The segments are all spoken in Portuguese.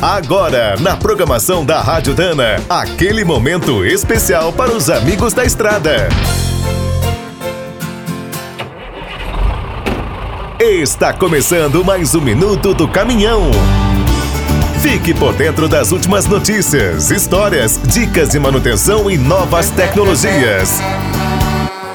Agora, na programação da Rádio Dana, aquele momento especial para os amigos da estrada. Está começando mais um minuto do caminhão. Fique por dentro das últimas notícias, histórias, dicas de manutenção e novas tecnologias.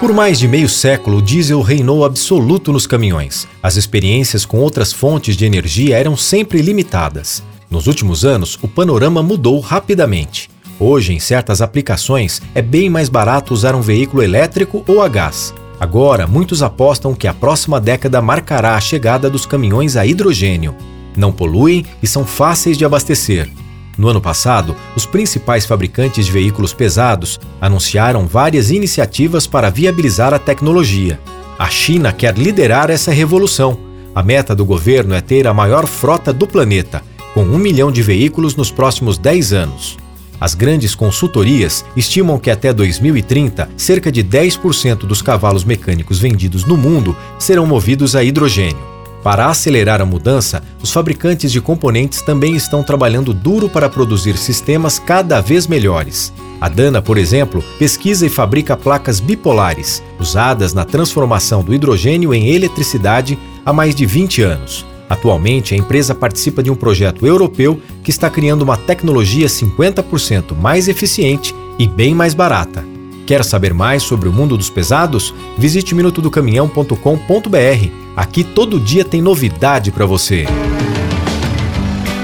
Por mais de meio século, o diesel reinou absoluto nos caminhões. As experiências com outras fontes de energia eram sempre limitadas. Nos últimos anos, o panorama mudou rapidamente. Hoje, em certas aplicações, é bem mais barato usar um veículo elétrico ou a gás. Agora, muitos apostam que a próxima década marcará a chegada dos caminhões a hidrogênio. Não poluem e são fáceis de abastecer. No ano passado, os principais fabricantes de veículos pesados anunciaram várias iniciativas para viabilizar a tecnologia. A China quer liderar essa revolução. A meta do governo é ter a maior frota do planeta com um milhão de veículos nos próximos 10 anos. As grandes consultorias estimam que até 2030, cerca de 10% dos cavalos mecânicos vendidos no mundo serão movidos a hidrogênio. Para acelerar a mudança, os fabricantes de componentes também estão trabalhando duro para produzir sistemas cada vez melhores. A Dana, por exemplo, pesquisa e fabrica placas bipolares, usadas na transformação do hidrogênio em eletricidade há mais de 20 anos. Atualmente, a empresa participa de um projeto europeu que está criando uma tecnologia 50% mais eficiente e bem mais barata. Quer saber mais sobre o mundo dos pesados? Visite minutodocaminhão.com.br. Aqui todo dia tem novidade para você.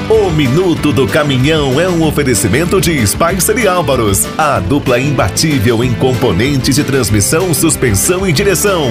O Minuto do Caminhão é um oferecimento de Spicer e Álvaros, a dupla imbatível em componentes de transmissão, suspensão e direção.